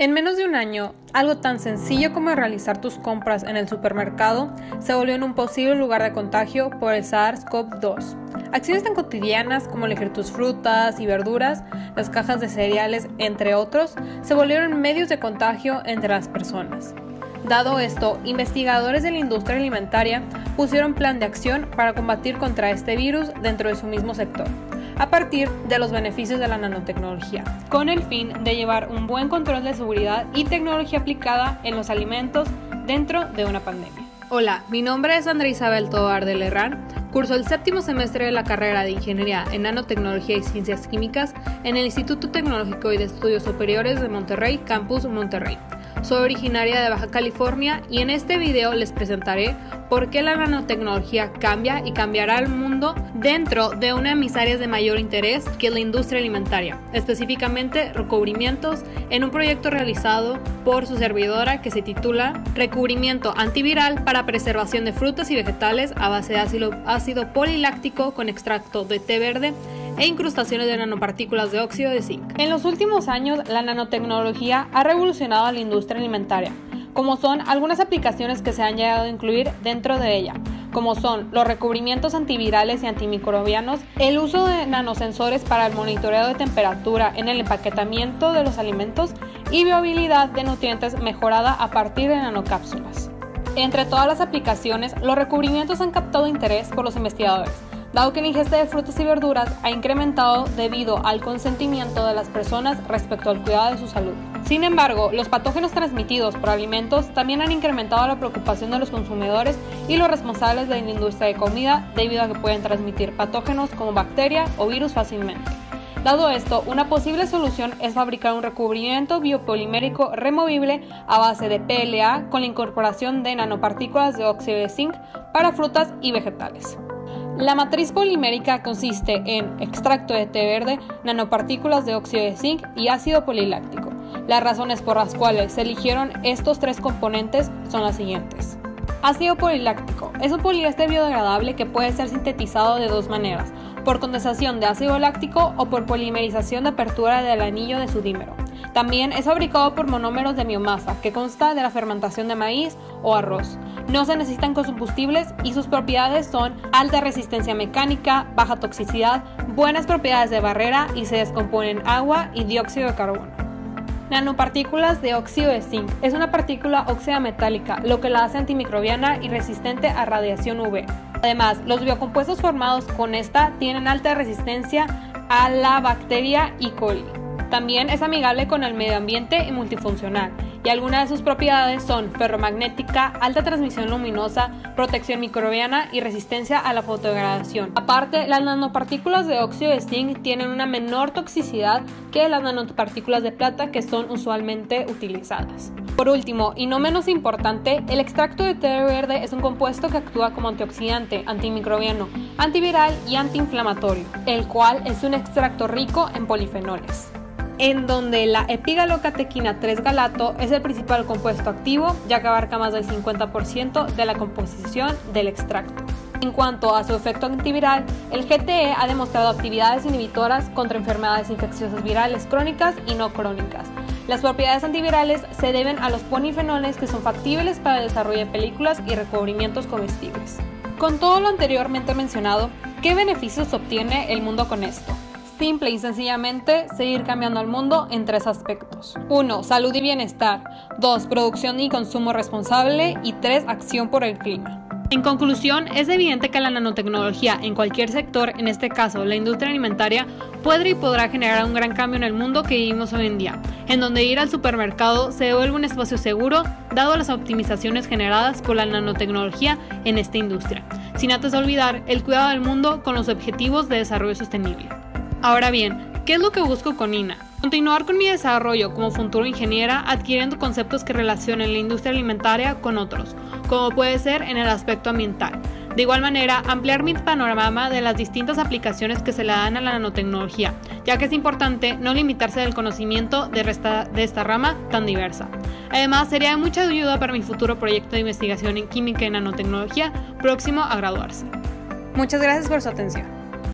En menos de un año, algo tan sencillo como realizar tus compras en el supermercado se volvió en un posible lugar de contagio por el SARS-CoV-2. Acciones tan cotidianas como elegir tus frutas y verduras, las cajas de cereales, entre otros, se volvieron medios de contagio entre las personas. Dado esto, investigadores de la industria alimentaria pusieron plan de acción para combatir contra este virus dentro de su mismo sector a partir de los beneficios de la nanotecnología, con el fin de llevar un buen control de seguridad y tecnología aplicada en los alimentos dentro de una pandemia. Hola, mi nombre es Andrea Isabel Tobar de Lerran, curso el séptimo semestre de la carrera de Ingeniería en Nanotecnología y Ciencias Químicas en el Instituto Tecnológico y de Estudios Superiores de Monterrey, Campus Monterrey. Soy originaria de Baja California y en este video les presentaré por qué la nanotecnología cambia y cambiará el mundo dentro de una de mis áreas de mayor interés, que es la industria alimentaria, específicamente recubrimientos, en un proyecto realizado por su servidora que se titula Recubrimiento antiviral para preservación de frutas y vegetales a base de ácido, ácido poliláctico con extracto de té verde e incrustaciones de nanopartículas de óxido de zinc. En los últimos años, la nanotecnología ha revolucionado la industria alimentaria, como son algunas aplicaciones que se han llegado a incluir dentro de ella, como son los recubrimientos antivirales y antimicrobianos, el uso de nanosensores para el monitoreo de temperatura en el empaquetamiento de los alimentos y viabilidad de nutrientes mejorada a partir de nanocápsulas. Entre todas las aplicaciones, los recubrimientos han captado interés por los investigadores, dado que la ingesta de frutas y verduras ha incrementado debido al consentimiento de las personas respecto al cuidado de su salud. Sin embargo, los patógenos transmitidos por alimentos también han incrementado la preocupación de los consumidores y los responsables de la industria de comida debido a que pueden transmitir patógenos como bacteria o virus fácilmente. Dado esto, una posible solución es fabricar un recubrimiento biopolimérico removible a base de PLA con la incorporación de nanopartículas de óxido de zinc para frutas y vegetales. La matriz polimérica consiste en extracto de té verde, nanopartículas de óxido de zinc y ácido poliláctico. Las razones por las cuales se eligieron estos tres componentes son las siguientes. Ácido poliláctico es un poliéster biodegradable que puede ser sintetizado de dos maneras, por condensación de ácido láctico o por polimerización de apertura del anillo de su dímero. También es fabricado por monómeros de biomasa, que consta de la fermentación de maíz o arroz. No se necesitan combustibles y sus propiedades son alta resistencia mecánica, baja toxicidad, buenas propiedades de barrera y se descomponen agua y dióxido de carbono. Nanopartículas de óxido de zinc. Es una partícula óxida metálica, lo que la hace antimicrobiana y resistente a radiación UV. Además, los biocompuestos formados con esta tienen alta resistencia a la bacteria E. coli. También es amigable con el medio ambiente y multifuncional, y algunas de sus propiedades son ferromagnética, alta transmisión luminosa, protección microbiana y resistencia a la fotodegradación. Aparte, las nanopartículas de óxido de zinc tienen una menor toxicidad que las nanopartículas de plata que son usualmente utilizadas. Por último, y no menos importante, el extracto de té verde es un compuesto que actúa como antioxidante, antimicrobiano, antiviral y antiinflamatorio, el cual es un extracto rico en polifenoles en donde la epigalocatequina 3-galato es el principal compuesto activo, ya que abarca más del 50% de la composición del extracto. En cuanto a su efecto antiviral, el GTE ha demostrado actividades inhibitoras contra enfermedades infecciosas virales crónicas y no crónicas. Las propiedades antivirales se deben a los polifenoles que son factibles para el desarrollo de películas y recubrimientos comestibles. Con todo lo anteriormente mencionado, ¿qué beneficios obtiene el mundo con esto? simple y sencillamente seguir cambiando al mundo en tres aspectos. 1. Salud y bienestar. 2. Producción y consumo responsable. Y 3. Acción por el clima. En conclusión, es evidente que la nanotecnología en cualquier sector, en este caso la industria alimentaria, puede y podrá generar un gran cambio en el mundo que vivimos hoy en día, en donde ir al supermercado se vuelve un espacio seguro, dado las optimizaciones generadas por la nanotecnología en esta industria, sin antes olvidar el cuidado del mundo con los objetivos de desarrollo sostenible. Ahora bien, ¿qué es lo que busco con INA? Continuar con mi desarrollo como futuro ingeniera adquiriendo conceptos que relacionen la industria alimentaria con otros, como puede ser en el aspecto ambiental. De igual manera, ampliar mi panorama de las distintas aplicaciones que se le dan a la nanotecnología, ya que es importante no limitarse del conocimiento de, de esta rama tan diversa. Además, sería de mucha ayuda para mi futuro proyecto de investigación en química y nanotecnología próximo a graduarse. Muchas gracias por su atención.